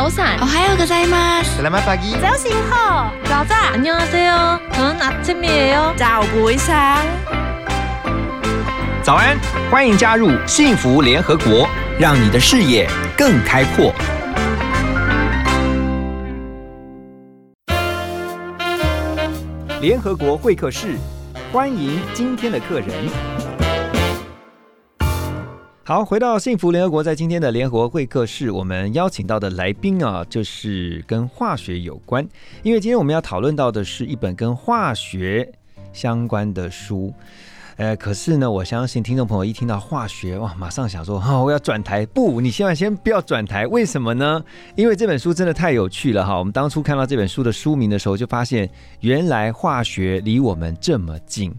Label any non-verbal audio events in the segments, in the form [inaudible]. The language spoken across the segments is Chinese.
早散。哦，还有个在吗？ Selamat pagi. Saya Sinho.早안녕하세요。저는 아침이에요。 早不上。早安，欢迎加入幸福联合国，让你的视野更开阔。联合国会客室，欢迎今天的客人。 好，回到幸福联合国，在今天的联合国会客室，我们邀请到的来宾啊，就是跟化学有关，因为今天我们要讨论到的是一本跟化学相关的书。呃，可是呢，我相信听众朋友一听到化学，哇，马上想说，哈、我要转台。不，你千万先不要转台，为什么呢？因为这本书真的太有趣了哈。我们当初看到这本书的书名的时候，就发现原来化学离我们这么近。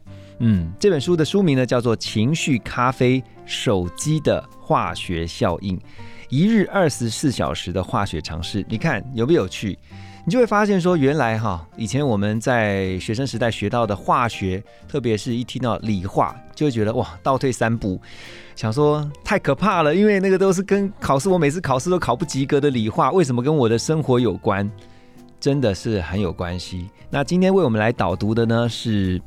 嗯，这本书的书名呢叫做《情绪咖啡手机的化学效应：一日二十四小时的化学常识》。你看有没有趣？你就会发现说，原来哈，以前我们在学生时代学到的化学，特别是一听到理化，就会觉得哇，倒退三步，想说太可怕了，因为那个都是跟考试，我每次考试都考不及格的理化，为什么跟我的生活有关？真的是很有关系。那今天为我们来导读的呢，是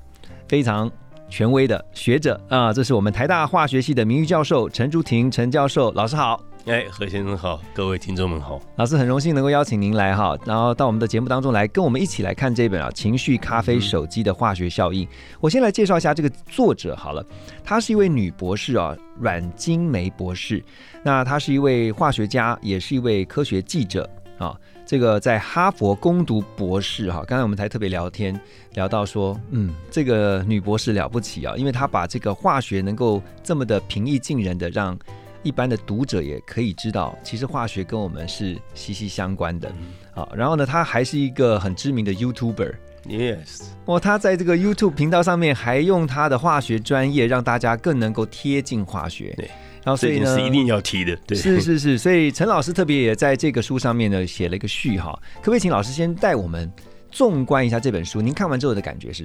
非常权威的学者啊，这是我们台大化学系的名誉教授陈竹婷陈教授，老师好。哎，何先生好，各位听众们好。老师很荣幸能够邀请您来哈，然后到我们的节目当中来，跟我们一起来看这本啊《情绪咖啡手机的化学效应》。我先来介绍一下这个作者好了，她是一位女博士啊，阮金梅博士。那她是一位化学家，也是一位科学记者啊。这个在哈佛攻读博士哈，刚才我们才特别聊天聊到说，嗯，这个女博士了不起啊，因为她把这个化学能够这么的平易近人的让。一般的读者也可以知道，其实化学跟我们是息息相关的。好，然后呢，她还是一个很知名的 YouTuber。Yes，哦，他在这个 YouTube 频道上面还用他的化学专业，让大家更能够贴近化学。对，然后所以呢，是一定要提的。对，是是是，所以陈老师特别也在这个书上面呢写了一个序哈，可不可以请老师先带我们纵观一下这本书？您看完之后的感觉是？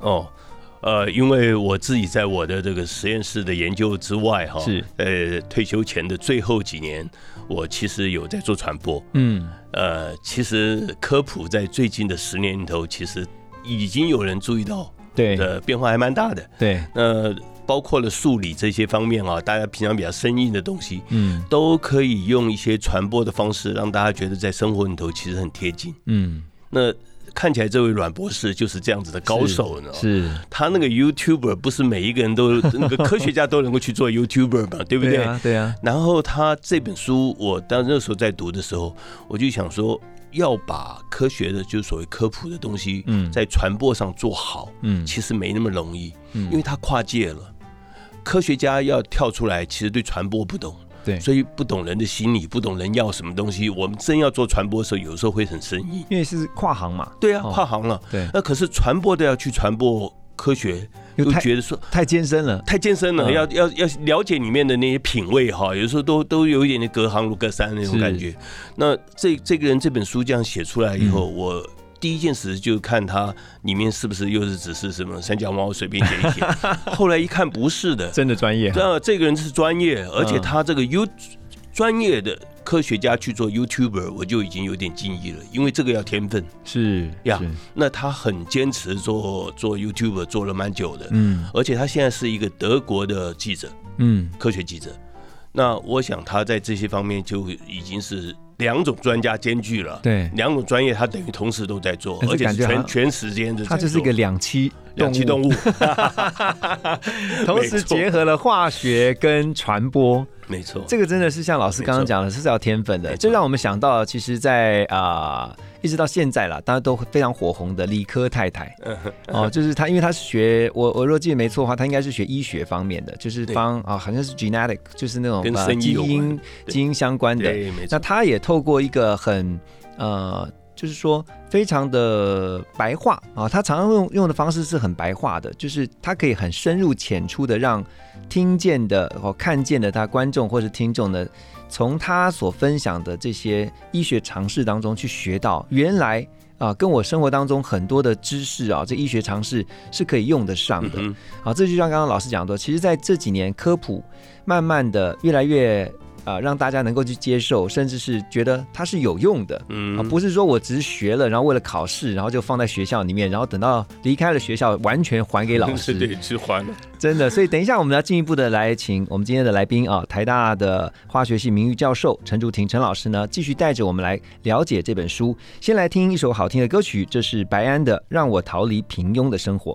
哦，呃，因为我自己在我的这个实验室的研究之外，哈，是呃，退休前的最后几年，我其实有在做传播。嗯，呃，其实科普在最近的十年里头，其实已经有人注意到对的变化还蛮大的。对，那包括了数理这些方面啊，大家平常比较生硬的东西，嗯都可以用一些传播的方式，让大家觉得在生活里头其实很贴近。嗯，那看起来这位阮博士就是这样子的高手呢。是，他那个 YouTuber 不是每一个人都那个科学家都能够去做 YouTuber 嘛，[laughs] 对不对？对啊，对啊，然后他这本书，我当那时候在读的时候，我就想说，要把科学的，就是所谓科普的东西，嗯在传播上做好，嗯其实没那么容易，嗯因为他跨界了。科学家要跳出来，其实对传播不懂，对，所以不懂人的心理，不懂人要什么东西。我们真要做传播的时候，有时候会很生硬。因为是跨行嘛，对啊，哦跨行了。对，那可是传播的要去传播科学，又觉得说太艰深了。太艰深了，嗯要要要了解里面的那些品味哈，有时候都都有一点点隔行如隔山那种感觉。那这这个人这本书这样写出来以后，嗯我第一件事就看他里面是不是又是只是什么三脚猫随便写一写，[laughs] 后来一看不是的，真的专业，那这个人是专业，而且嗯他这个 You 专业的科学家去做 YouTuber，我就已经有点敬意了，因为这个要天分。是呀那他很坚持做做 YouTuber，做了蛮久的，嗯。而且他现在是一个德国的记者，嗯，科学记者。那我想他在这些方面就已经是两种专家兼具了，对，两种专业他等于同时都在做，而且全全时间的在做。它就是一个两栖两栖动物，[laughs] 同时结合了化学跟传播，没错，这个真的是像老师刚刚讲的，是要天分的。这让我们想到，其实在，啊、一直到现在了，大家都非常火红的理科太太哦，就是她，因为她是学我我若记得没错的话，她应该是学医学方面的，就是对帮啊、好像是 genetic，就是那种跟呃基因基因相关的。那他也透过一个很呃，就是说非常的白话啊，他常常用用的方式是很白话的，就是他可以很深入浅出的让听见的或看见的他观众或是听众呢，从他所分享的这些医学常识当中去学到原来。啊，跟我生活当中很多的知识啊，这医学常识是可以用得上的。嗯好，这就像刚刚老师讲的，其实在这几年科普慢慢的越来越啊、让大家能够去接受，甚至是觉得它是有用的。嗯啊，不是说我只是学了，然后为了考试，然后就放在学校里面，然后等到离开了学校，完全还给老师。[laughs] 对，是还了。真的，所以等一下我们要进一步的来请我们今天的来宾啊，台大的化学系名誉教授陈竹婷陈老师呢，继续带着我们来了解这本书。先来听一首好听的歌曲，这是白安的《让我逃离平庸的生活》。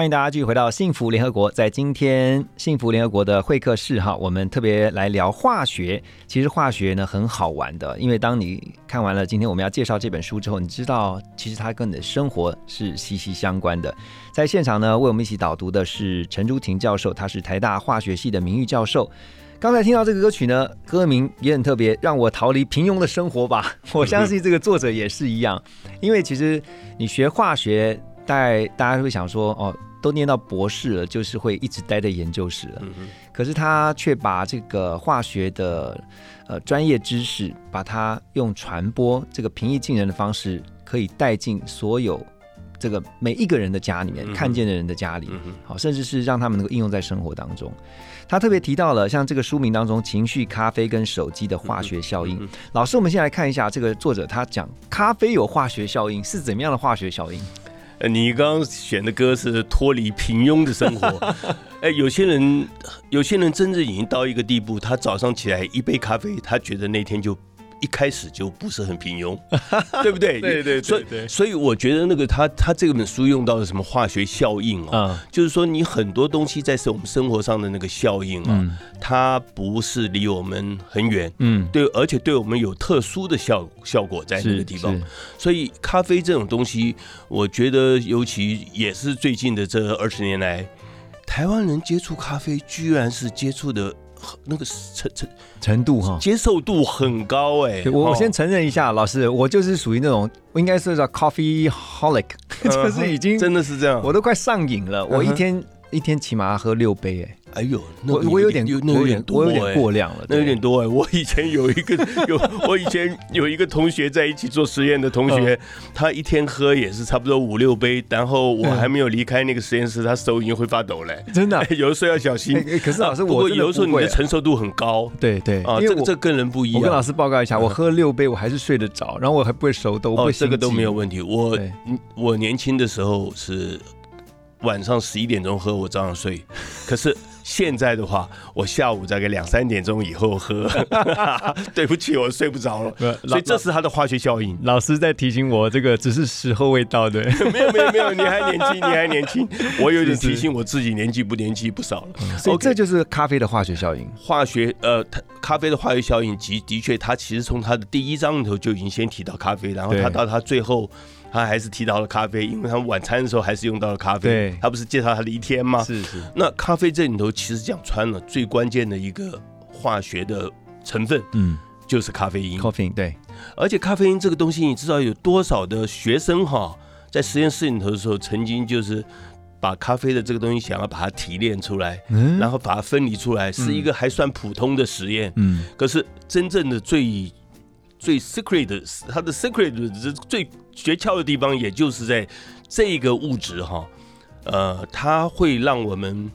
欢迎大家继续回到幸福联合国。在今天幸福联合国的会客室哈，我们特别来聊化学。其实化学呢很好玩的，因为当你看完了今天我们要介绍这本书之后，你知道其实它跟你的生活是息息相关的。在现场呢，为我们一起导读的是陈朱婷教授，他是台大化学系的名誉教授。刚才听到这个歌曲呢，歌名也很特别，让我逃离平庸的生活吧。我相信这个作者也是一样，因为其实你学化学。大大家会想说，哦，都念到博士了，就是会一直待在研究室了。可是他却把这个化学的呃专业知识，把它用传播这个平易近人的方式，可以带进所有这个每一个人的家里面，看见的人的家里，好，甚至是让他们能够应用在生活当中。他特别提到了像这个书名当中，情绪、咖啡跟手机的化学效应。老师，我们先来看一下这个作者他讲咖啡有化学效应是怎么样的化学效应。呃，你刚刚选的歌是脱离平庸的生活。[laughs] 哎，有些人，有些人真的已经到一个地步，他早上起来一杯咖啡，他觉得那天就。一开始就不是很平庸，[laughs] 对不对？对对，所以所以我觉得那个他他这本书用到了什么化学效应啊？就是说你很多东西在是我们生活上的那个效应啊，它不是离我们很远，嗯，对，而且对我们有特殊的效效果在那个地方。所以咖啡这种东西，我觉得尤其也是最近的这二十年来，台湾人接触咖啡，居然是接触的。那个程程程度哈，接受度很高哎。我我先承认一下，老师，我就是属于那种，我应该是叫 coffee holic，[laughs] 就是已经真的是这样，我都快上瘾了。我一天一天起码喝六杯哎。哎呦，我我有点那有点我有点过量了，那有点多哎。我以前有一个有，我以前有一个同学在一起做实验的同学，[laughs] 他一天喝也是差不多五六杯，然后我还没有离开那个实验室，他手已经会发抖嘞。[laughs] 真的，[laughs] 有的时候要小心。可是老师，我有的时候你的承受度很高。对对啊，这这跟人不一样。我跟老师报告一下，我喝了六杯，我还是睡得着，然后我还不会手抖，不会这个都没有问题。我我年轻的时候是晚上十一点钟喝，我照样睡。可是。现在的话，我下午大概两三点钟以后喝。[laughs] 对不起，我睡不着了。所以这是它的化学效应。老师在提醒我，这个只是时候未到，[laughs] 对？没有没有没有，你还年轻，你还年轻。[laughs] 我有点提醒我自己，年纪不年纪不少了。所以这就是咖啡的化学效应。化学呃，它咖啡的化学效应，的的确，它其实从它的第一章里头就已经先提到咖啡，然后它到它最后。他还是提到了咖啡，因为他们晚餐的时候还是用到了咖啡。他不是介绍他的一天吗？是是。那咖啡这里头其实讲穿了，最关键的一个化学的成分，嗯，就是咖啡因。咖啡因对。而且咖啡因这个东西，你知道有多少的学生哈，在实验室里头的时候，曾经就是把咖啡的这个东西想要把它提炼出来，嗯，然后把它分离出来，是一个还算普通的实验。嗯。可是真正的最最 secret 的，它的 secret 最诀窍的地方，也就是在这个物质哈，呃，它会让我们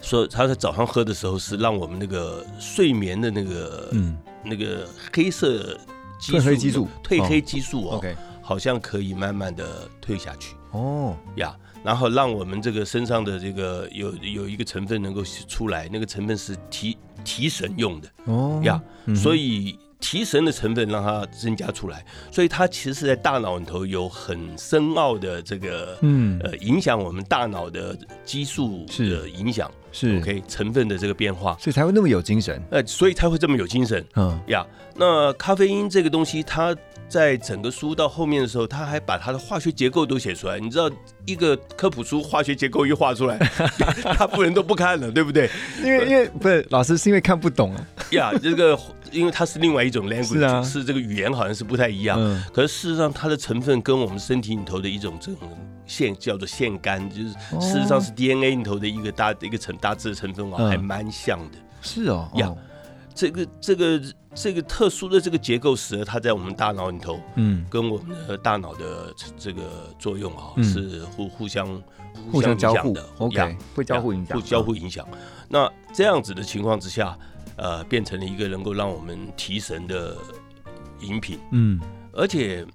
说，他在早上喝的时候是让我们那个睡眠的那个，嗯，那个黑色褪黑激素，褪黑激素哦，好像可以慢慢的退下去哦呀，然后让我们这个身上的这个有有一个成分能够出来，那个成分是提提神用的哦呀，所以。提神的成分让它增加出来，所以它其实是在大脑里头有很深奥的这个，嗯，呃，影响我们大脑的激素的影响，是。OK 成分的这个变化，所以才会那么有精神，呃，所以才会这么有精神，嗯。呀。那咖啡因这个东西，它在整个书到后面的时候，他还把它的化学结构都写出来。你知道，一个科普书化学结构一画出来，[laughs] 他不人都不看了，对不对？因为因为不是老师是因为看不懂啊 [laughs] 呀，这个。因为它是另外一种 language，是这个语言好像是不太一样。可是事实上，它的成分跟我们身体里头的一种这种腺叫做腺苷，就是事实上是 DNA 里头的一个大一个成大致的成分啊，还蛮像的。是哦，呀，这个这个这个特殊的这个结构使得它在我们大脑里头，嗯，跟我们的大脑的这个作用啊，是互互相互相交互的，OK，会交互影响，互交互影响。那这样子的情况之下。呃，变成了一个能够让我们提神的饮品。嗯，而且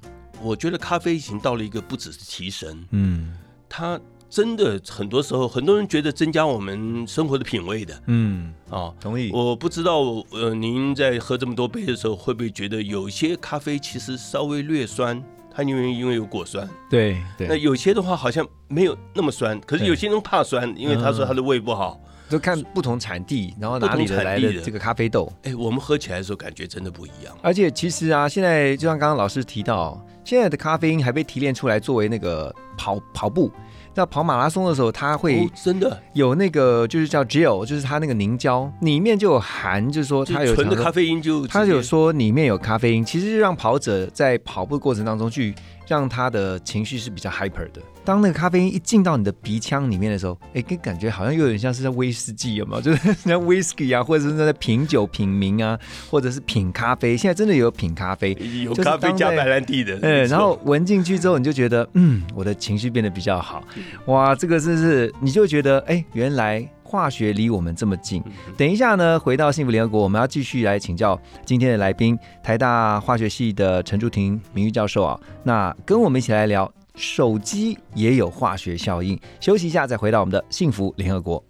我觉得咖啡已经到了一个不只是提神，嗯，它真的很多时候很多人觉得增加我们生活的品味的。嗯，啊，同意。我不知道，呃，您在喝这么多杯的时候，会不会觉得有些咖啡其实稍微略酸？它因为因为有果酸。对对。那有些的话，好像没有那么酸，可是有些人怕酸，因为他说他的胃不好。就看不同产地，然后哪里的来的这个咖啡豆。哎，我们喝起来的时候感觉真的不一样。而且其实啊，现在就像刚刚老师提到，现在的咖啡因还被提炼出来作为那个跑跑步。在跑马拉松的时候，它会真的有那个就是叫 gel，就是它那个凝胶里面就有含，就是说它有纯的咖啡因，就它有说里面有咖啡因，其实就让跑者在跑步过程当中去让他的情绪是比较 hyper 的。当那个咖啡因一进到你的鼻腔里面的时候，哎，跟感觉好像又有点像是在威士忌，有没有？就是像 whisky 啊，或者是在品酒品茗啊，或者是品咖啡。现在真的有品咖啡，[laughs] 有咖啡加白兰地的。嗯，然后闻进去之后，你就觉得，嗯，我的情绪变得比较好。哇，这个真是，你就觉得，哎，原来化学离我们这么近。等一下呢，回到幸福联合国，我们要继续来请教今天的来宾，台大化学系的陈竹婷名誉教授啊，那跟我们一起来聊。手机也有化学效应。休息一下，再回到我们的幸福联合国。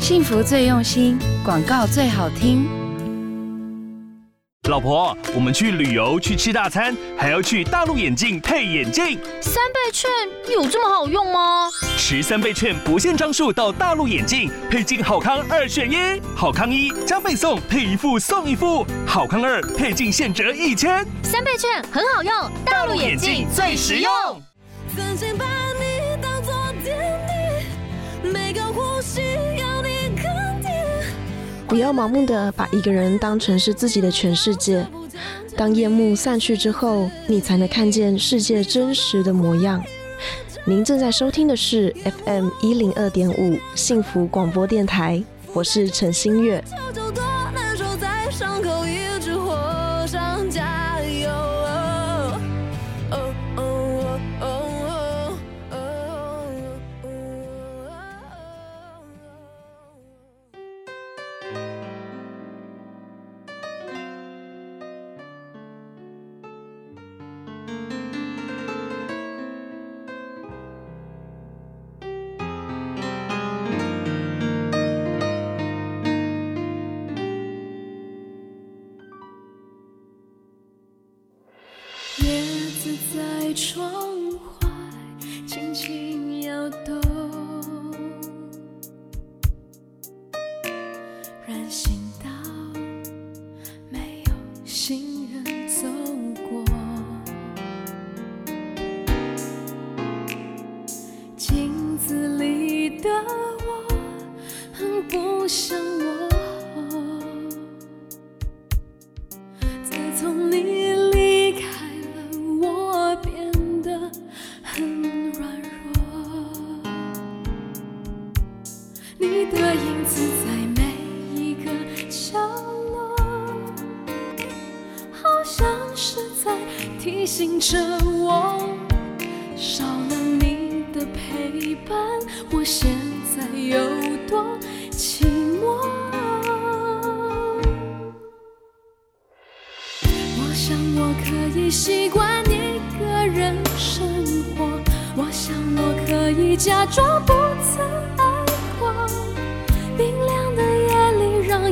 幸福最用心，广告最好听。老婆，我们去旅游去吃大餐，还要去大陆眼镜配眼镜。三倍券有这么好用吗？持三倍券不限张数到大陆眼镜配镜好康二选一，好康一加倍送配一副送一副，好康二配镜现折一千。三倍券很好用，大陆眼镜最实用。曾经把你当作天地，每个呼吸要你。不要盲目的把一个人当成是自己的全世界，当夜幕散去之后，你才能看见世界真实的模样。您正在收听的是 FM 一零二点五幸福广播电台，我是陈新月。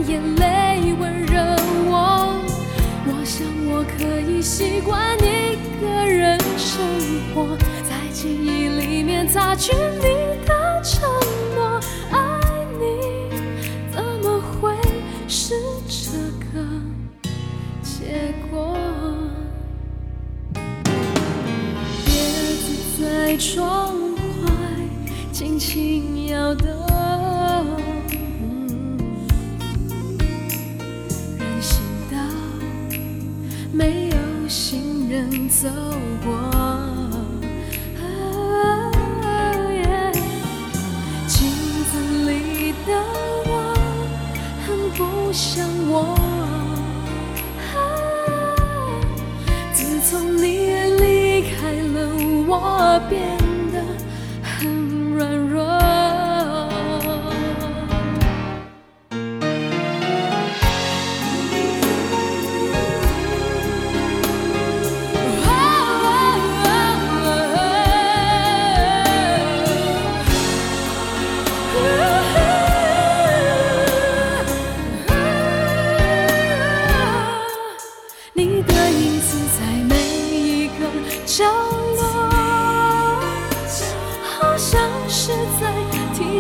眼泪温热我。我想我可以习惯一个人生活，在记忆里面擦去你的承诺。爱你怎么会是这个结果？别再装坏，轻轻摇动。走过，镜子里的我很不像我。自从你离开了我，变。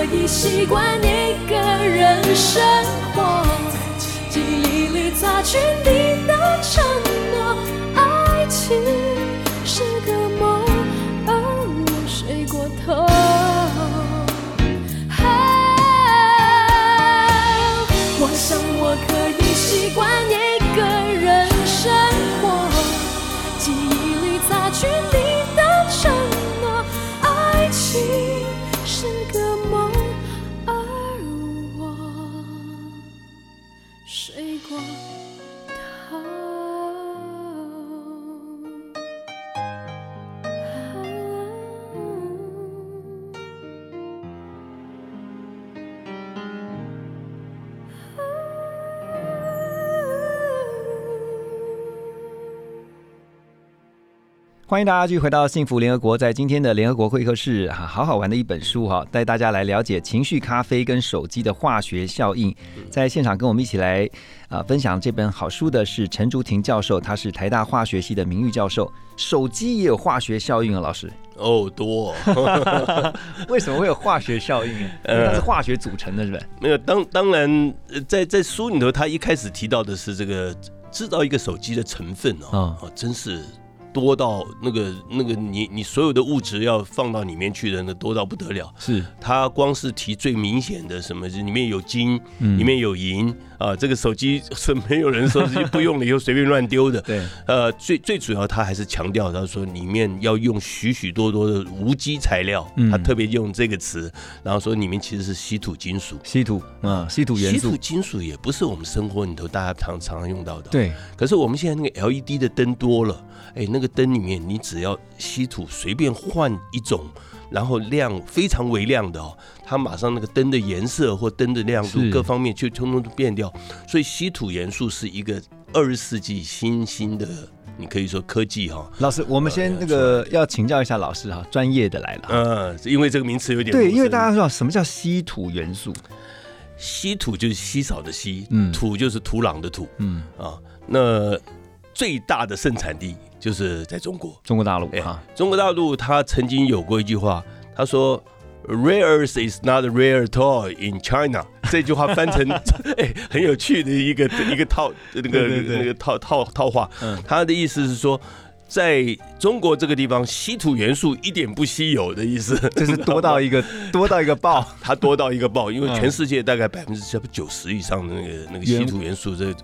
我已习惯一个人生活，记忆里擦去你的承诺。爱情欢迎大家继续回到幸福联合国，在今天的联合国会客室，哈，好好玩的一本书哈，带大家来了解情绪咖啡跟手机的化学效应。在现场跟我们一起来啊分享这本好书的是陈竹婷教授，他是台大化学系的名誉教授。手机也有化学效应啊，老师？哦，多。[laughs] 为什么会有化学效应？[laughs] 它是化学组成的，是吧？没有，当当然，在在书里头，他一开始提到的是这个制造一个手机的成分哦，哦，真是。多到那个那个你你所有的物质要放到里面去的那多到不得了，是。它光是提最明显的什么，里面有金，里面有银啊，这个手机是没有人说是不用了 [laughs] 以后随便乱丢的，对，呃，最最主要他还是强调他说里面要用许许多多的无机材料，他特别用这个词，然后说里面其实是稀土金属，稀土啊，稀土元素，稀土金属也不是我们生活里头大家常常常用到的，对，可是我们现在那个 LED 的灯多了，哎，那个。灯里面，你只要稀土随便换一种，然后亮非常微亮的哦，它马上那个灯的颜色或灯的亮度各方面就通通都变掉。所以稀土元素是一个二十世纪新兴的，你可以说科技哈。老师，我们先那个要请教一下老师哈，专业的来了。嗯，因为这个名词有点对，因为大家知道什么叫稀土元素？稀土就是稀少的稀，嗯，土就是土壤的土，嗯啊，那最大的盛产地。就是在中国，中国大陆啊，中国大陆他曾经有过一句话，他说，“Rare is not rare at all in China。[laughs] ”这句话翻成 [laughs] 哎很有趣的一个一个套那个那个套套套话，他的意思是说，在中国这个地方，稀土元素一点不稀有的意思，就是多到一个 [laughs] 多到一个爆，它多到一个爆，因为全世界大概百分之差不多九十以上的那个那个稀土元素这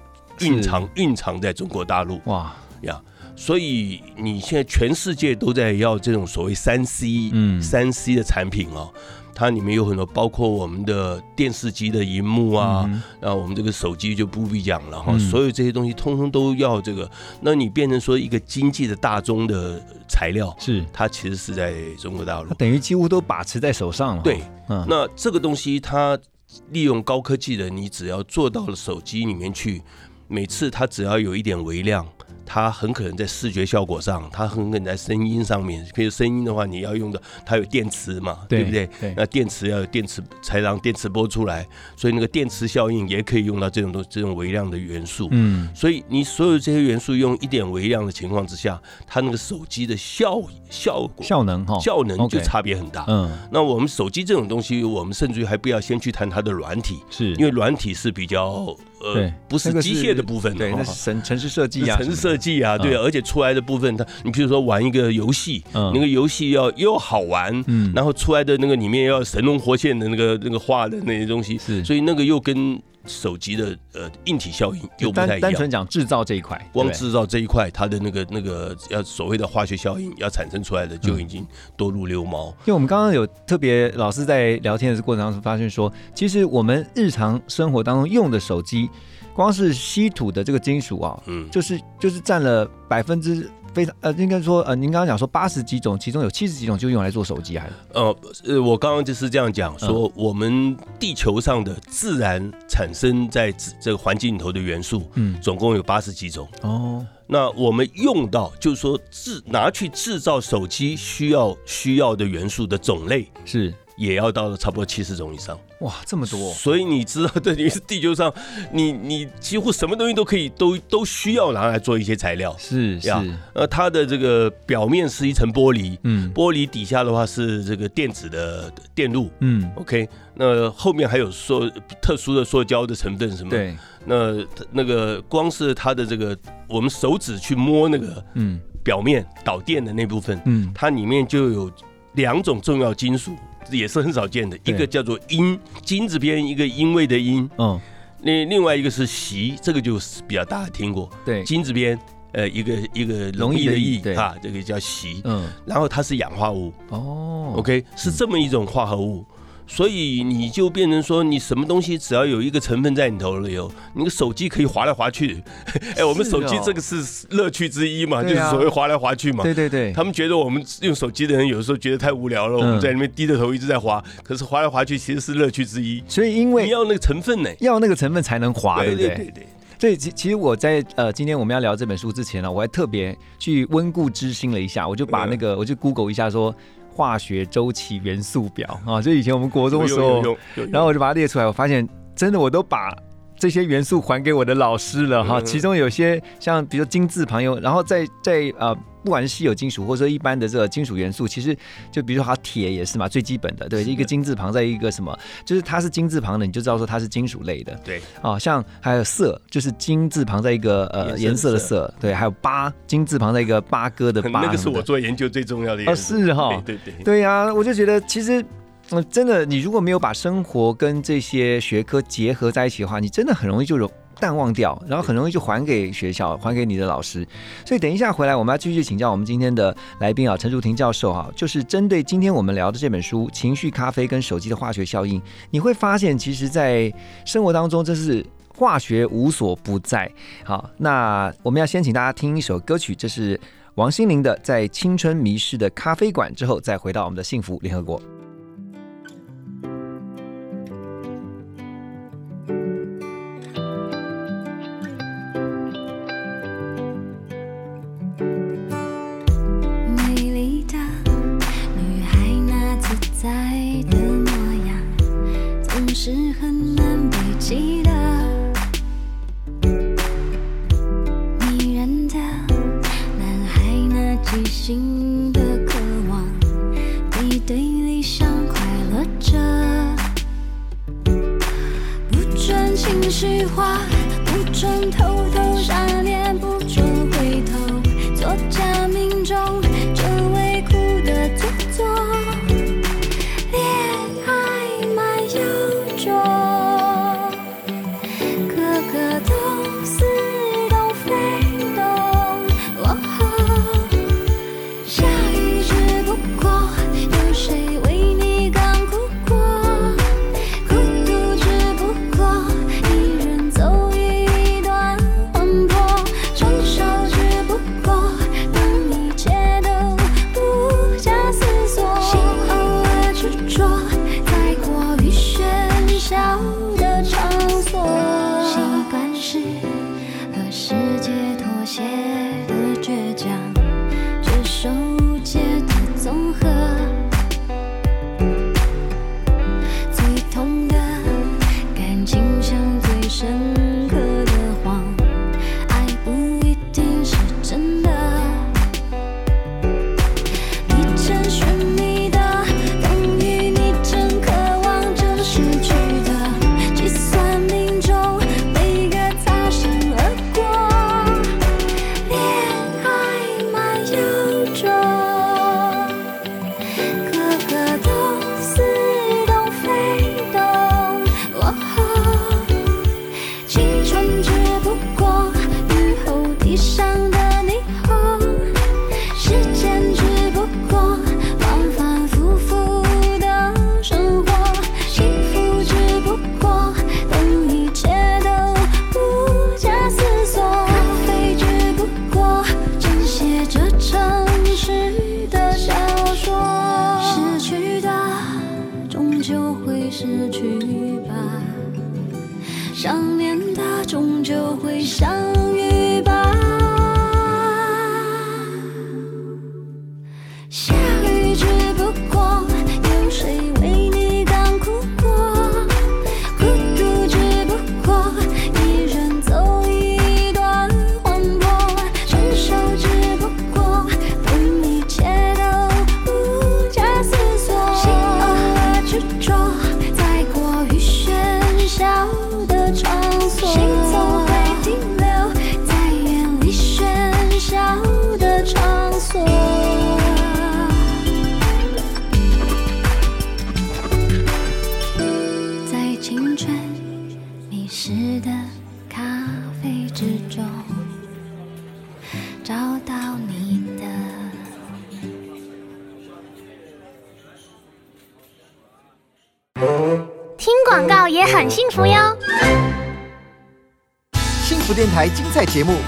蕴藏蕴藏在中国大陆。哇。呀。所以你现在全世界都在要这种所谓三 C，嗯，三 C 的产品哦，它里面有很多，包括我们的电视机的荧幕啊，然后我们这个手机就不必讲了哈，所有这些东西通通都要这个。那你变成说一个经济的大宗的材料，是它其实是在中国大陆，等于几乎都把持在手上了。对，那这个东西它利用高科技的，你只要做到了手机里面去，每次它只要有一点微量。它很可能在视觉效果上，它很可能在声音上面。比如声音的话，你要用的它有电池嘛，对不对？那电池要有电池才让电磁波出来，所以那个电磁效应也可以用到这种东这种微量的元素。嗯，所以你所有这些元素用一点微量的情况之下，它那个手机的效效果效能哈效能就差别很大。嗯，那我们手机这种东西，我们甚至于还不要先去谈它的软体，是因为软体是比较。呃，不是机械的部分，对，那是城城市设计啊，城市设计啊，对，而且出来的部分，它，你比如说玩一个游戏，那个游戏要又好玩，嗯，然后出来的那个里面要神龙活现的那个那个画的那些东西，是，所以那个又跟。手机的呃硬体效应又不太一样，单纯讲制造这一块，光制造这一块，它的那个那个要所谓的化学效应要产生出来的就已经多如牛毛。因为我们刚刚有特别老师在聊天的过程当中发现说，其实我们日常生活当中用的手机，光是稀土的这个金属啊，嗯，就是就是占了百分之非常呃，应该说呃，您刚刚讲说八十几种，其中有七十几种就用来做手机，还是？呃呃，我刚刚就是这样讲，说我们地球上的自然产生在这个环境里头的元素，嗯，总共有八十几种。哦，那我们用到就是说制拿去制造手机需要需要的元素的种类是。也要到了差不多七十种以上，哇，这么多！所以你知道，对，你是地球上，你你几乎什么东西都可以，都都需要拿来做一些材料，是是。呃，它的这个表面是一层玻璃，嗯，玻璃底下的话是这个电子的电路，嗯，OK，那后面还有塑特殊的塑胶的成分什么？对，那那个光是它的这个，我们手指去摸那个，嗯，表面导电的那部分，嗯，它里面就有两种重要金属。也是很少见的，一个叫做阴金字边，一个因为的因，嗯，另另外一个是习，这个就是比较大家听过，对，金字边，呃，一个一个容易的易啊，这个叫锡，嗯，然后它是氧化物，哦，OK，是这么一种化合物。所以你就变成说，你什么东西只要有一个成分在你头里哦你的手机可以滑来滑去。[laughs] 哎，我们手机这个是乐趣之一嘛，就是所谓滑来滑去嘛。对对对。他们觉得我们用手机的人有的时候觉得太无聊了，我们在里面低着头一直在滑。可是滑来滑去其实是乐趣之一。所以因为你要那个成分呢，要那个成分才能滑，对不对？对对。所以其其实我在呃今天我们要聊这本书之前呢，我还特别去温故知新了一下，我就把那个我就 Google 一下说。化学周期元素表啊，就以前我们国中的时候，然后我就把它列出来，我发现真的我都把。这些元素还给我的老师了哈，其中有些像比如金字旁有，然后在在呃，不管是稀有金属或者说一般的这个金属元素，其实就比如说它铁也是嘛，最基本的对，一个金字旁在一个什么，就是它是金字旁的，你就知道说它是金属类的。对，啊，像还有色，就是金字旁在一个呃颜色的色，对，还有八金字旁在一个八哥 [laughs] 的八，那个是我做研究最重要的。哦，是哈，对对对呀，我就觉得其实。嗯，真的，你如果没有把生活跟这些学科结合在一起的话，你真的很容易就淡忘掉，然后很容易就还给学校，还给你的老师。所以等一下回来，我们要继续请教我们今天的来宾啊，陈淑婷教授哈，就是针对今天我们聊的这本书《情绪咖啡跟手机的化学效应》，你会发现，其实，在生活当中，这是化学无所不在。好，那我们要先请大家听一首歌曲，这是王心凌的《在青春迷失的咖啡馆》，之后再回到我们的幸福联合国。在的模样总是很难被记得，迷人的男孩，那即兴的渴望，你对理想快乐着，不准情绪化，不准偷偷闪。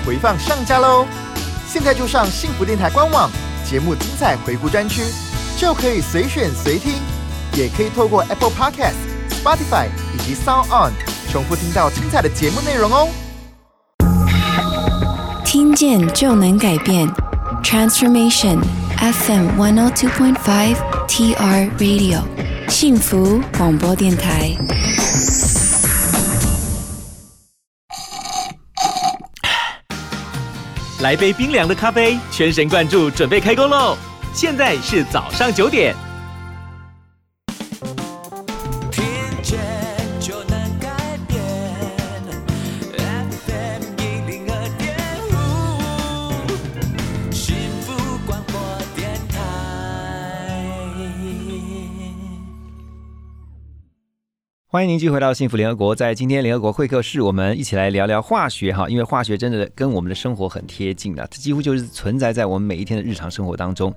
回放上架喽！现在就上幸福电台官网节目精彩回顾专区，就可以随选随听，也可以透过 Apple Podcast、Spotify 以及 Sound On 重复听到精彩的节目内容哦。听见就能改变，Transformation FM one hundred two point five TR Radio 幸福广播电台。来杯冰凉的咖啡，全神贯注，准备开工喽！现在是早上九点。欢迎您继续回到幸福联合国，在今天联合国会客室，我们一起来聊聊化学哈，因为化学真的跟我们的生活很贴近的，它几乎就是存在在我们每一天的日常生活当中。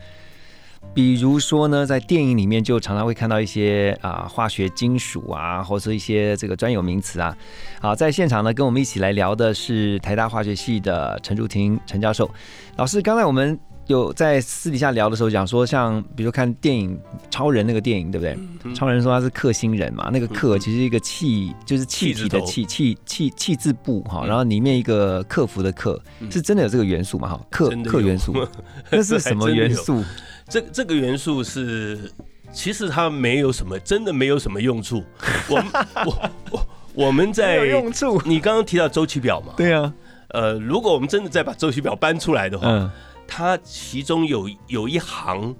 比如说呢，在电影里面就常常会看到一些啊化学金属啊，或者一些这个专有名词啊。好，在现场呢，跟我们一起来聊的是台大化学系的陈竹婷陈教授老师。刚才我们有在私底下聊的时候讲说，像比如看电影超人那个电影，对不对？超人说他是克星人嘛，那个克其实一个气就是气体的气气气气字部哈，然后里面一个克服的克，是真的有这个元素嘛？哈，克克元素，[laughs] 那是什么元素？这这个元素是，其实它没有什么，真的没有什么用处。[laughs] 我我我我们在用处。你刚刚提到周期表嘛？对啊，呃，如果我们真的再把周期表搬出来的话，嗯它其中有有一行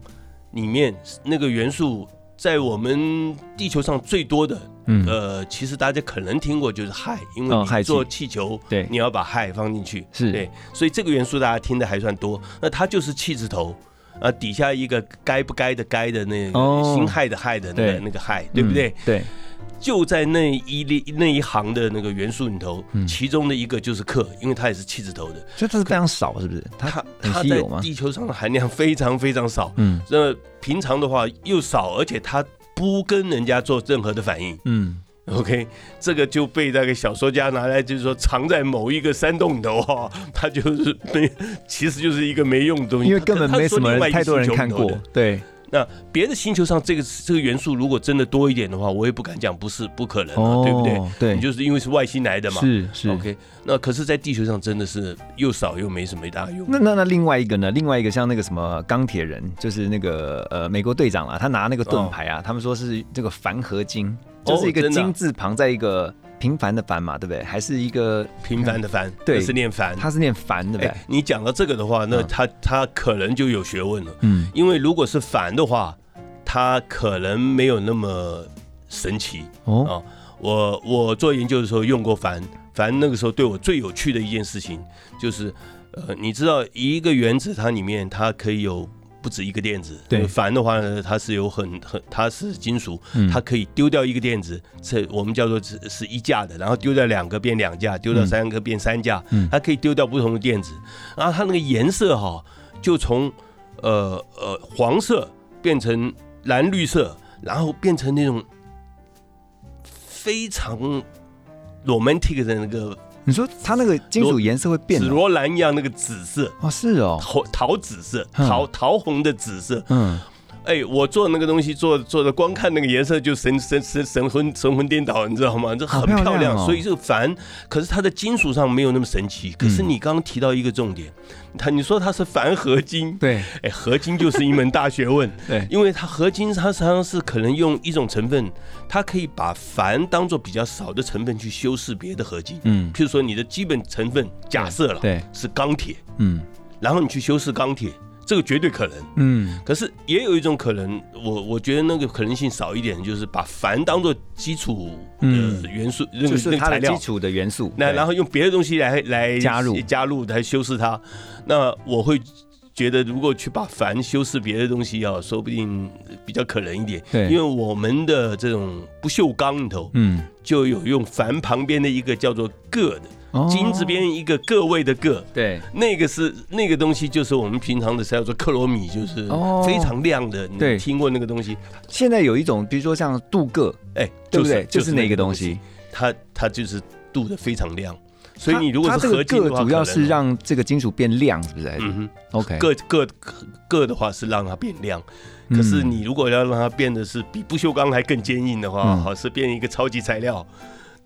里面那个元素，在我们地球上最多的，嗯。呃，其实大家可能听过就是氦，因为你做气球，对。你要把氦放进去，是。对，所以这个元素大家听的还算多。那它就是气字头。啊，底下一个该不该的该的那辛亥的亥的那个那个亥，对不对？嗯？对，就在那一列那一行的那个元素里头，嗯其中的一个就是克，因为它也是气字头的。所以它是非常少，是不是？它它在？地球上的含量非常非常少。嗯那平常的话又少，而且它不跟人家做任何的反应。嗯，OK，这个就被那个小说家拿来，就是说藏在某一个山洞里头哈，它就是没，其实就是一个没用的东西，因为根本没什么人太多人看过。对，那别的星球上这个这个元素如果真的多一点的话，我也不敢讲不是不可能啊，哦对不对？对你就是因为是外星来的嘛。是是 OK，那可是，在地球上真的是又少又没什么大用。那那那另外一个呢？另外一个像那个什么钢铁人，就是那个呃美国队长啊，他拿那个盾牌啊，他们说是这个钒合金，就是一个金字旁在一个平凡的凡嘛，对不对？还是一个平凡的凡，对是念凡。他是念凡，对不对哎？，你讲到这个的话，那嗯他他可能就有学问了。嗯因为如果是凡的话，他可能没有那么神奇哦啊。我我做研究的时候用过凡，凡那个时候对我最有趣的一件事情就是，呃，你知道一个原子它里面它可以有。不止一个电子，对。钒的话呢，它是有很很，它是金属，嗯。它可以丢掉一个电子，这我们叫做是是一价的，然后丢掉两个变两价，丢掉三个变三价，嗯。它可以丢掉不同的电子，然后它那个颜色哈、就从呃呃黄色变成蓝绿色，然后变成那种非常 romantic 的那个你说它那个金属颜色会变哦？紫罗兰一样那个紫色，哦，是哦，桃桃紫色，嗯。桃桃红的紫色，嗯哎，我做那个东西做做的，光看那个颜色就神神神神魂神魂颠倒，你知道吗？这很漂亮漂亮，哦所以这个矾，可是它的金属上没有那么神奇。可是嗯你刚刚提到一个重点，它你说它是钒合金，对哎，合金就是一门大学问。[laughs] 对因为它合金，它实际上是可能用一种成分，它可以把钒当做比较少的成分去修饰别的合金。嗯譬如说你的基本成分假设了，对是钢铁，嗯然后你去修饰钢铁，这个绝对可能。嗯可是也有一种可能，我我觉得那个可能性少一点，就是把钒当做基础嗯的元素，那个就是那个材料它的基，础的元素。那然后用别的东西来来加入加入来修饰它。那我会觉得，如果去把钒修饰别的东西啊，说不定比较可能一点。对因为我们的这种不锈钢里头嗯，就有用钒旁边的一个叫做铬的，哦金字边一个个位的个。对那个是那个东西，就是我们平常的叫做克罗米，就是哦非常亮的。对你听过那个东西？现在有一种，比如说像镀铬，哎，对不对？就就是那个东西。，它它就是镀的非常亮。所以你如果是合金的话，主要是让这个金属变亮，是不是？嗯哼。OK，铬铬铬的话是让它变亮，可是嗯你如果要让它变得是比不锈钢还更坚硬的话，嗯好是变一个超级材料，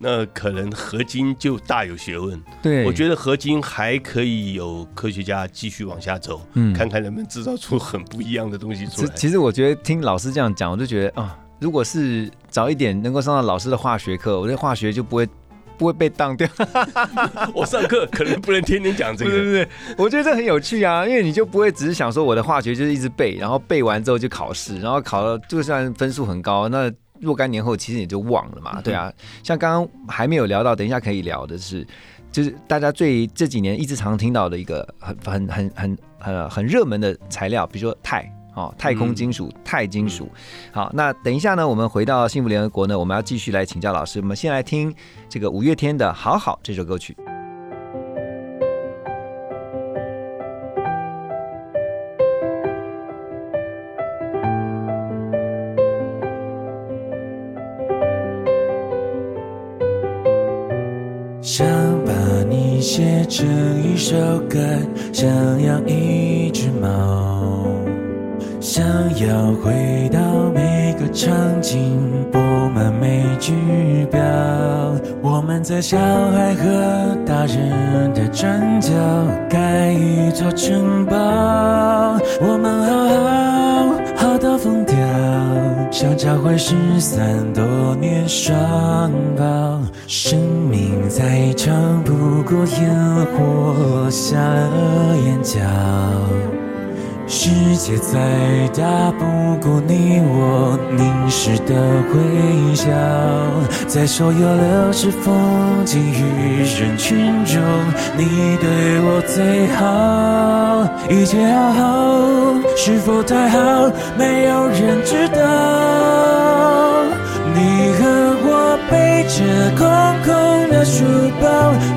那可能合金就大有学问。对，我觉得合金还可以有科学家继续往下走，嗯看看能不能制造出很不一样的东西出其来。其实我觉得听老师这样讲，我就觉得啊，如果是早一点能够上到老师的化学课，我这化学就不会不会被当掉。[laughs] 我上课可能不能天天讲这个，对对对，我觉得这很有趣啊，因为你就不会只是想说我的化学就是一直背，然后背完之后就考试，然后考了就算分数很高，那若干年后其实也就忘了嘛，对啊。像刚刚还没有聊到，等一下可以聊的是，就是大家最这几年一直常听到的一个很很很很呃很热门的材料，比如说钛。哦，太空金属、钛金属。好，那等一下呢，我们回到幸福联合国呢，我们要继续来请教老师。我们先来听这个五月天的《好好》这首歌曲。写成一首歌，想养一只猫，想要回到每个场景，布满每句表。我们在小孩和大人的转角盖一座城堡，我们好好，想找回失散多年双胞。生命再长不过烟火下了眼角。世界再大不过你我凝视的微笑，在所有流逝风景与人群中，你对我最好，一切好好，是否太好？没有人知道。你和我背着空空的书包，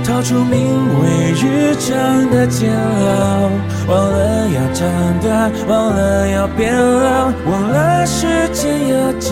逃出名为日常的煎熬，忘了要长大，忘了要变老，忘了时间要教。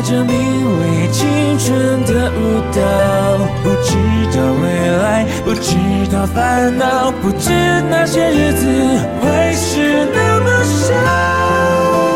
跳着名为青春的舞蹈，不知道未来，不知道烦恼，不知那些日子会是那么少。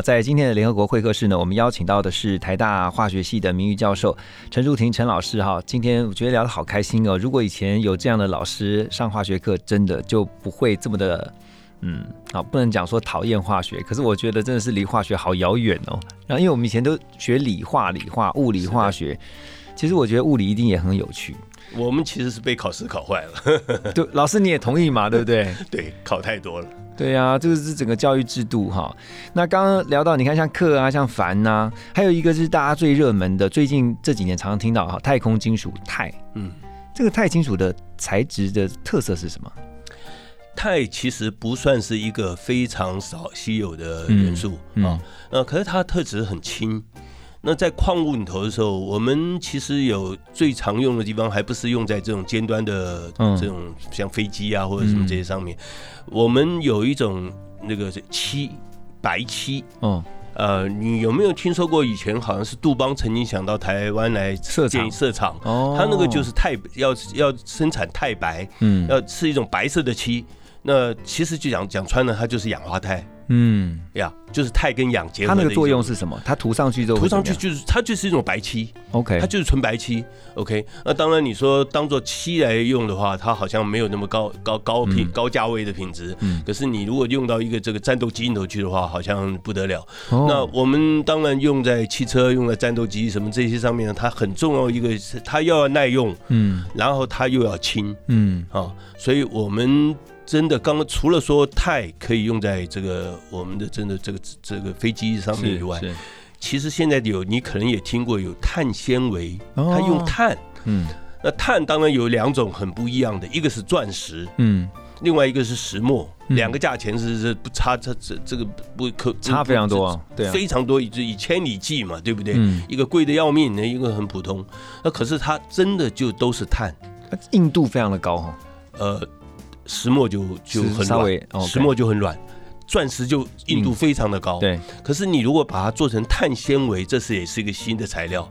那在今天的联合国会客室呢，我们邀请到的是台大化学系的名誉教授陈淑婷陈老师哈。今天我觉得聊得好开心哦。如果以前有这样的老师上化学课，真的就不会这么的。嗯，好，不能讲说讨厌化学，可是我觉得真的是离化学好遥远哦。然后，因为我们以前都学理化、理化、物理、化学，其实我觉得物理一定也很有趣。我们其实是被考试考坏了。对，老师你也同意嘛？对不对？[laughs] 对，考太多了。对呀，这个是整个教育制度哈。那刚刚聊到，你看像克啊，像凡呐，还有一个是大家最热门的，最近这几年常常听到哈，太空金属钛。嗯，这个钛金属的材质的特色是什么？钛其实不算是一个非常少稀有的元素啊，呃，可是它的特质很轻。那在矿物里头的时候，我们其实有最常用的地方，还不是用在这种尖端的这种像飞机啊或者什么这些上面。我们有一种那个漆，白漆。嗯，呃，你有没有听说过以前好像是杜邦曾经想到台湾来设厂？设厂，哦，它那个就是太，要要生产钛白，嗯，要是一种白色的漆。那其实就讲讲穿了，它就是氧化钛。嗯呀，就是钛跟氧结合。它那个作用是什么？它涂上去之后，涂上去就是它就是一种白漆。OK，它就是纯白漆。OK，那当然你说当做漆来用的话，它好像没有那么高高高品高价位的品质。嗯。可是你如果用到一个这个战斗机里头去的话，好像不得了。那我们当然用在汽车、用在战斗机什么这些上面呢，它很重要一个是它要耐用，嗯，然后它又要轻，嗯啊，所以我们。真的，刚刚除了说钛可以用在这个我们的真的这个这个飞机上面以外，其实现在有你可能也听过有碳纤维，它用碳，嗯，那碳当然有两种很不一样的，一个是钻石，嗯，另外一个是石墨，两个价钱是是不差，这这这个不可差非常多，对，非常多，以以千里计嘛，对不对？一个贵的要命，那一个很普通，那可是它真的就都是碳，硬度非常的高哈，呃。石墨就就很软，石墨就很软，钻石就硬度非常的高。对，可是你如果把它做成碳纤维，这是也是一个新的材料。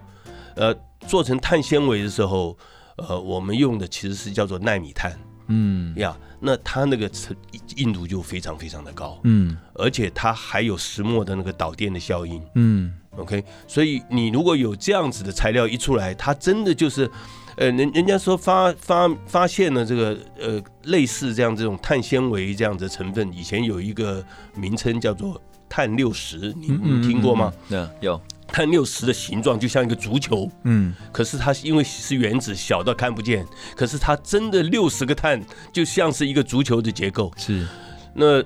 呃，做成碳纤维的时候，呃，我们用的其实是叫做纳米碳。嗯呀，那它那个硬度就非常非常的高。嗯，而且它还有石墨的那个导电的效应。嗯，OK，所以你如果有这样子的材料一出来，它真的就是。呃，人人家说发发发现了这个呃类似这样这种碳纤维这样的成分，以前有一个名称叫做碳六十，你你听过吗？嗯，有碳六十的形状就像一个足球，嗯，可是它因为是原子小到看不见，可是它真的六十个碳就像是一个足球的结构，是那。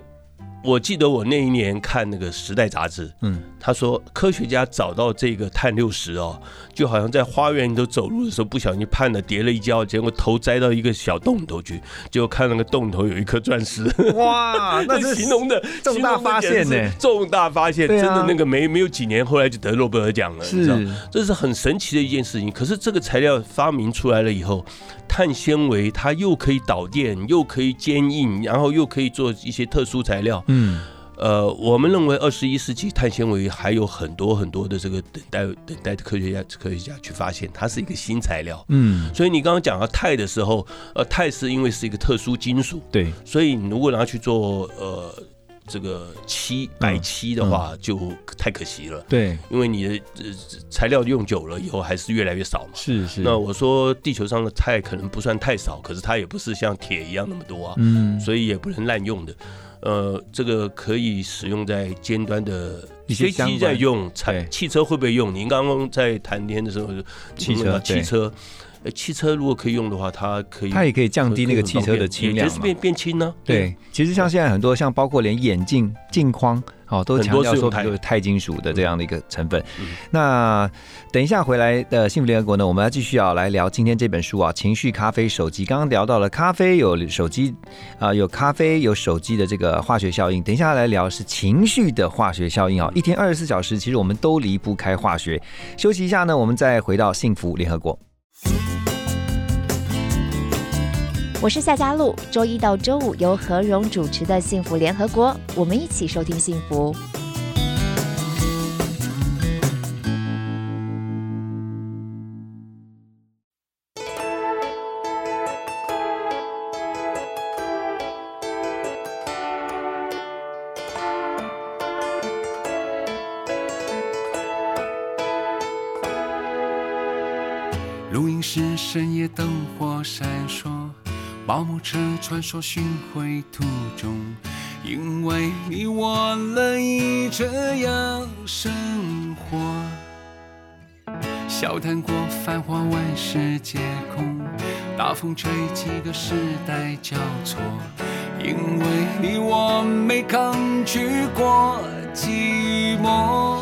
我记得我那一年看那个《时代》杂志，嗯，他说科学家找到这个碳六十哦，就好像在花园里头走路的时候不小心绊了跌了一跤，结果头栽到一个小洞里头去，结果看那个洞头有一颗钻石。哇，[laughs] 那是形容的重大发现呢，重大发现，真的那个没没有几年，后来就得诺贝尔奖了，你知道，这是很神奇的一件事情。可是这个材料发明出来了以后，碳纤维它又可以导电，又可以坚硬，然后又可以做一些特殊材料。嗯，呃，我们认为二十一世纪碳纤维还有很多很多的这个等待等待的科学家科学家去发现，它是一个新材料。嗯，所以你刚刚讲到钛的时候，呃，钛是因为是一个特殊金属，对，所以你如果拿去做呃这个漆白漆的话，就太可惜了。对，因为你的材料用久了以后还是越来越少嘛。是是。那我说地球上的钛可能不算太少，可是它也不是像铁一样那么多啊。嗯，所以也不能滥用的。呃，这个可以使用在尖端的飞机在用，产汽车会不会用？您刚刚在谈天的时候，汽车汽车，呃，汽车如果可以用的话，它可以，它也可以降低那个汽车的轻量，也是变变轻呢。对，其实像现在很多，像包括连眼镜镜框。哦，都强调说它就是钛金属的这样的一个成分。那等一下回来的幸福联合国呢，我们要继续要来聊今天这本书啊，《情绪咖啡手机》。刚刚聊到了咖啡有手机啊，有咖啡有手机的这个化学效应。等一下来聊是情绪的化学效应啊。一天二十四小时，其实我们都离不开化学。休息一下呢，我们再回到幸福联合国。我是夏佳璐，周一到周五由何荣主持的《幸福联合国》，我们一起收听幸福。传说巡回途中，因为你我乐意这样生活。笑谈过繁华万世皆空，大风吹几个时代交错，因为你我没抗拒过寂寞。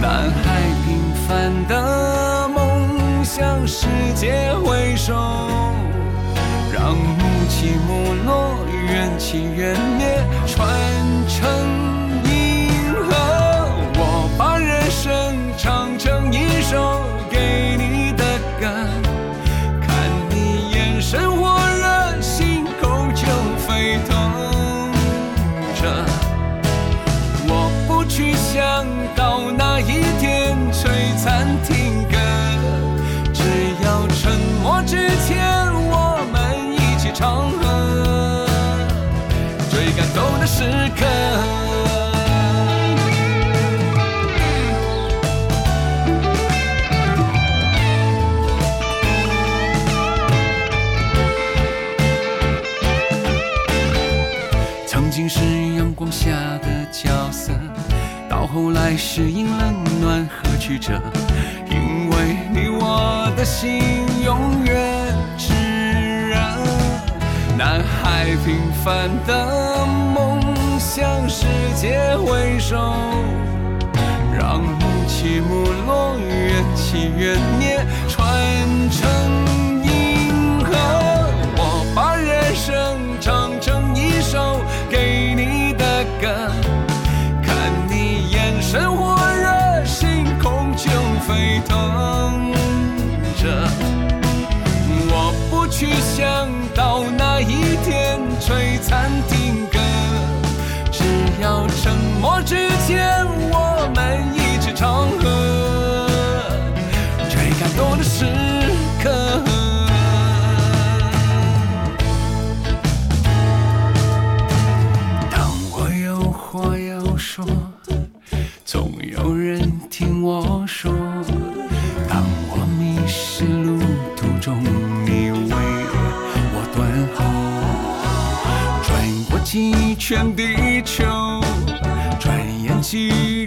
男孩平凡的梦向世界挥手，让起幕落，缘起缘灭，传承银河。我把人生唱成一首时刻。曾经是阳光下的角色，到后来是因冷暖和曲折。因为你我的心永远炽热，男孩平凡的梦向世界挥手，让雾起木落，缘起缘灭，传承银河。我把人生唱成一首给你的歌，看你眼神火热，心空就沸腾着。我不去想到那一天璀璨停歌，只要沉默之前我们一起唱和，最感动的时刻。当我有话要说，总有人听我说。当我迷失路途中，你为我断后。转过几圈地球，眼几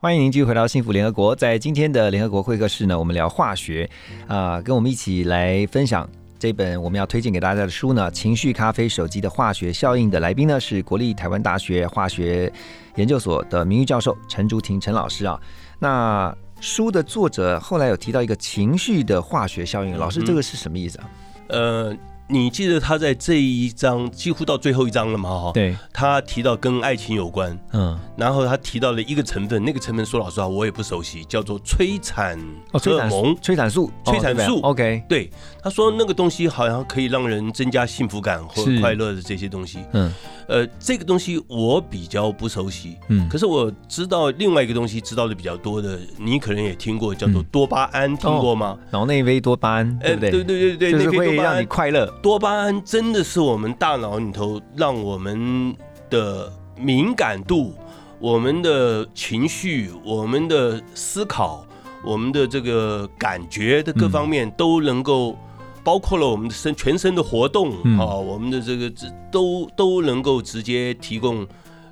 欢迎您继续回到幸福联合国。在今天的联合国会客室呢，我们聊化学啊、跟我们一起来分享这本我们要推荐给大家的书呢，《情绪咖啡手机的化学效应》的来宾呢是国立台湾大学化学研究所的名誉教授陈竹婷陈老师啊。那书的作者后来有提到一个情绪的化学效应，老师这个是什么意思啊？呃，你记得他在这一章几乎到最后一章了嘛？哈，对，他提到跟爱情有关，嗯，然后他提到了一个成分，那个成分说老实话我也不熟悉，叫做催产哦，催产荷尔蒙。催产素，催产素 OK，对，他说那个东西好像可以让人增加幸福感或快乐的这些东西。嗯呃，这个东西我比较不熟悉，嗯可是我知道另外一个东西知道的比较多的，你可能也听过，叫做嗯多巴胺，听过吗？脑内啡多巴胺，对不对？对对对对，就是会让你多巴胺快乐。多巴胺真的是我们大脑里头让我们的敏感度、我们的情绪、我们的思考、我们的这个感觉的各方面都能够，包括了我们的身全身的活动啊、嗯我们的这个这都都能够直接提供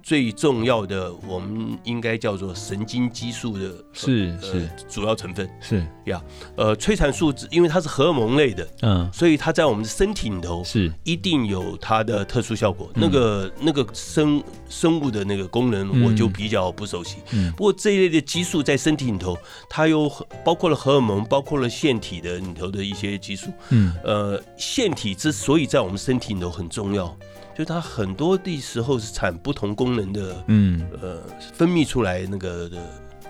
最重要的，我们应该叫做神经激素的，是是主要成分是呀。呃，催产素因为它是荷尔蒙类的，嗯，所以它在我们的身体里头是一定有它的特殊效果。嗯那个那个生生物的那个功能，嗯我就比较不熟悉。嗯不过这一类的激素在身体里头，它有包括了荷尔蒙，包括了腺体的里头的一些激素。嗯呃，腺体之所以在我们身体里头很重要，就是它很多的时候是产不同功能的，嗯。呃，分泌出来那个的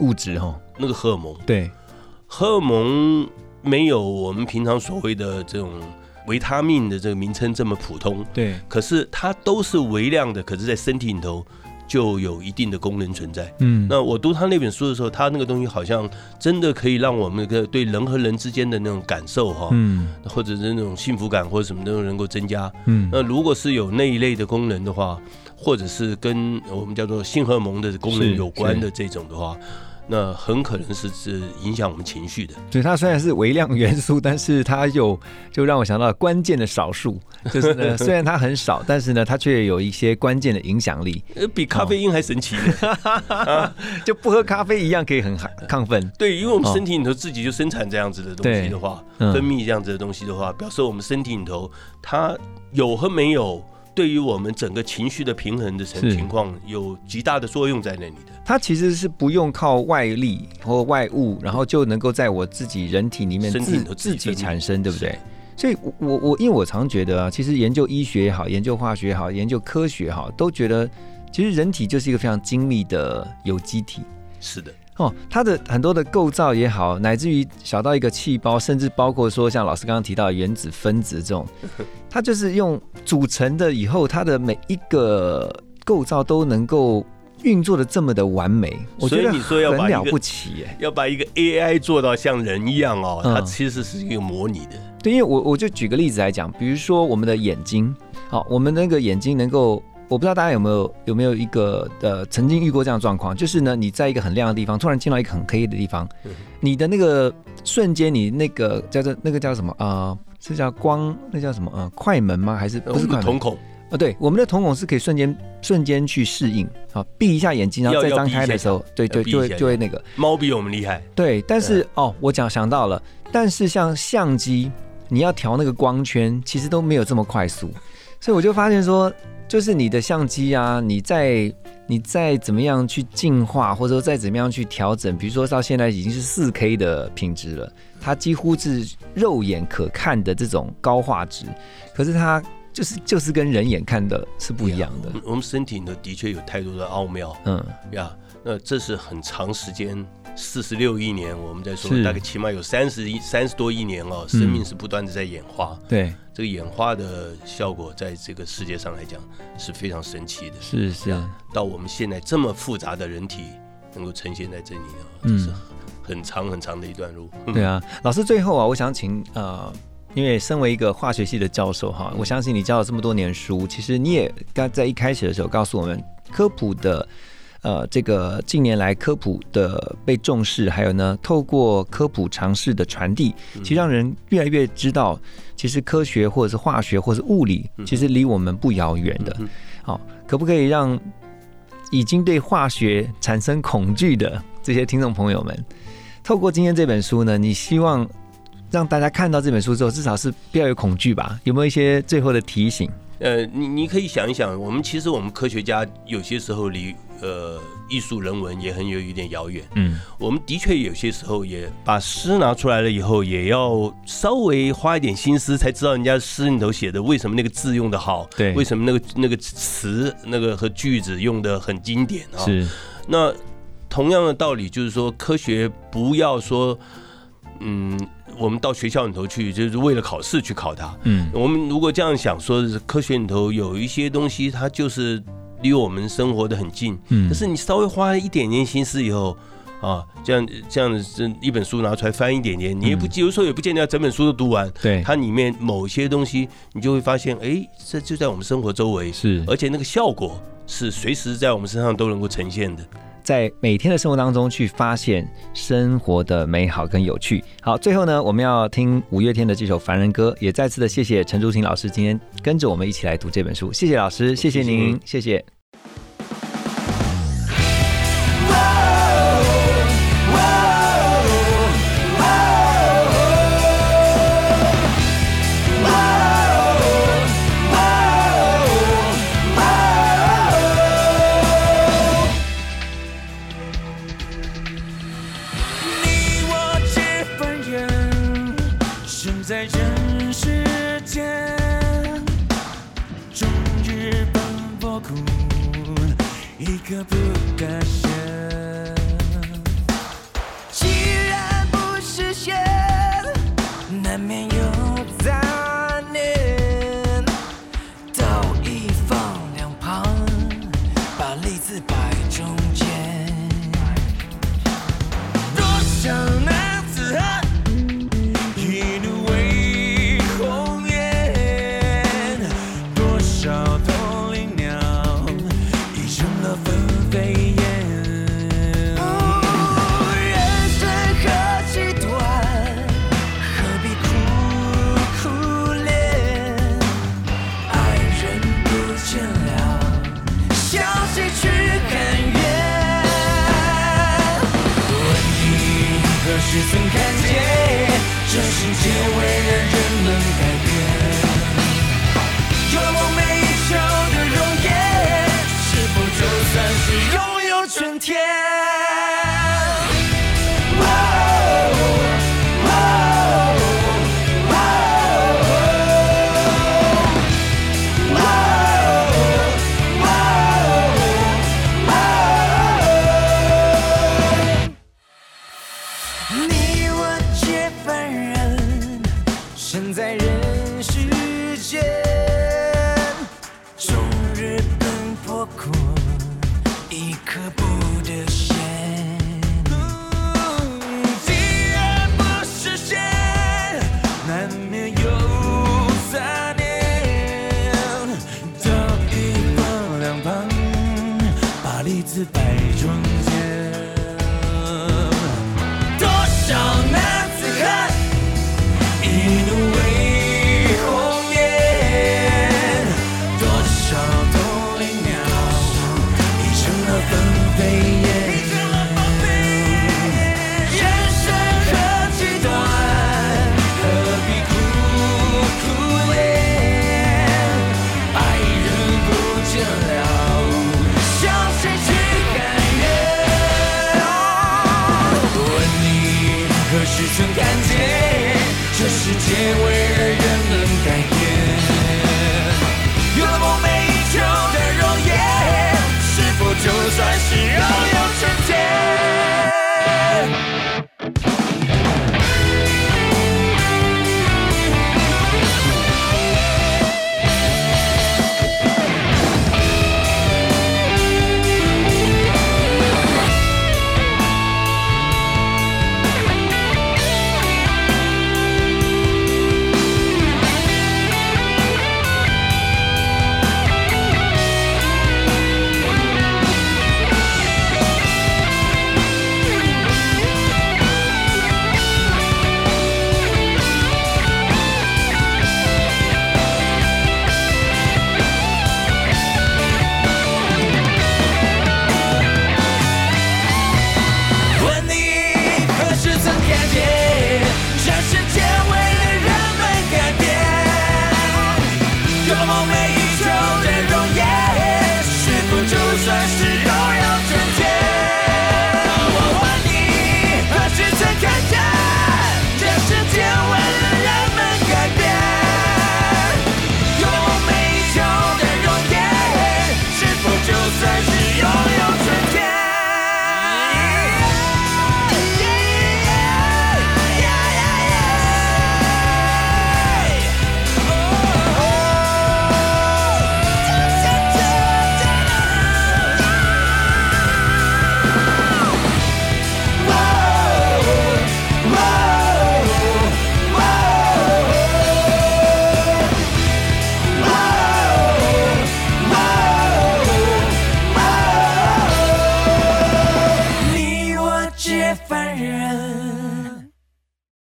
物质哈，那个荷尔蒙。对，荷尔蒙没有我们平常所谓的这种维他命的这个名称这么普通，对，可是它都是微量的，可是在身体里头就有一定的功能存在。嗯那我读他那本书的时候，他那个东西好像真的可以让我们那个对人和人之间的那种感受哈，嗯或者是那种幸福感或者什么都能够增加。嗯那如果是有那一类的功能的话，或者是跟我们叫做性荷尔蒙的功能有关的这种的话，那很可能是是影响我们情绪的。所以它虽然是微量元素，但是它有就让我想到关键的少数，就是呢，[laughs] 虽然它很少，但是呢，它却有一些关键的影响力，呃，比咖啡因还神奇呢。[laughs] 就不喝咖啡一样可以很亢奋。对，因为我们身体里头自己就生产这样子的东西的话，分泌这样子的东西的话，表示我们身体里头它有和没有，对于我们整个情绪的平衡的情情况有极大的作用在那里的。它其实是不用靠外力或外物，然后就能够在我自己人体里面自身体自自己产生，对不对？所以我，我我因为我常觉得啊，其实研究医学也好，研究化学也好，研究科学也好，都觉得其实人体就是一个非常精密的有机体。是的，哦，它的很多的构造也好，乃至于小到一个细胞，甚至包括说像老师刚刚提到的原子分子这种，[laughs] 它就是用组成的以后，它的每一个构造都能够运作的这么的完美，我觉得你说要把很了不起耶。要把一个 AI 做到像人一样哦，嗯它其实是一个模拟的。对，因为我我就举个例子来讲，比如说我们的眼睛，好，我们那个眼睛能够。我不知道大家有没有有没有一个呃曾经遇过这样的状况，就是呢你在一个很亮的地方，突然进到一个很黑的地方，嗯你的那个瞬间，你那个叫做那个叫什么啊、呃？是叫光，那叫什么呃快门吗？还是不是快门？瞳孔啊、对，我们的瞳孔是可以瞬间瞬间去适应，好，闭一下眼睛，然后再张开的时候，对对，就会就会那个。猫比我们厉害。对，但是哦，我讲想到了，但是像相机，[laughs] 你要调那个光圈，其实都没有这么快速，所以我就发现说，就是你的相机啊，你在你再怎么样去进化，或者说再怎么样去调整，比如说到现在已经是四 K 的品质了，它几乎是肉眼可看的这种高画质，可是它就是就是跟人眼看的是不一样的。我们身体呢，的确有太多的奥妙。嗯，呀，那这是很长时间，四十六亿年，我们在说大概起码有三十一三十多亿年哦，生命是不断的在演化。对，这个演化的效果，在这个世界上来讲是非常神奇的。是是啊到我们现在这么复杂的人体能够呈现在这里啊，嗯这是很长很长的一段路。[laughs] 对啊，老师最后啊，我想请呃，因为身为一个化学系的教授哈，我相信你教了这么多年书，其实你也刚在一开始的时候告诉我们科普的。呃，这个近年来科普的被重视，还有呢，透过科普尝试的传递，其实让人越来越知道，其实科学或者是化学或者是物理，其实离我们不遥远的。好，可不可以让已经对化学产生恐惧的这些听众朋友们，透过今天这本书呢，你希望让大家看到这本书之后，至少是不要有恐惧吧？有没有一些最后的提醒？呃，你你可以想一想，我们其实我们科学家有些时候离呃艺术人文也很有一点遥远。嗯，我们的确有些时候也把诗拿出来了以后，也要稍微花一点心思，才知道人家诗里头写的为什么那个字用的好，对为什么那个那个词那个和句子用的很经典啊。是，那同样的道理就是说，科学不要说，嗯，我们到学校里头去就是为了考试去考它。嗯我们如果这样想，说是科学里头有一些东西，它就是离我们生活的很近，嗯可是你稍微花一点点心思以后。啊，这样这样子，这一本书拿出来翻一点点，你也不有时候也不见得要整本书都读完。对它里面某些东西，你就会发现，哎，这就在我们生活周围，是而且那个效果是随时在我们身上都能够呈现的。在每天的生活当中去发现生活的美好跟有趣。好，最后呢，我们要听五月天的这首《凡人歌》，也再次的谢谢陈竹琴老师今天跟着我们一起来读这本书，谢谢老师，谢谢您，谢谢。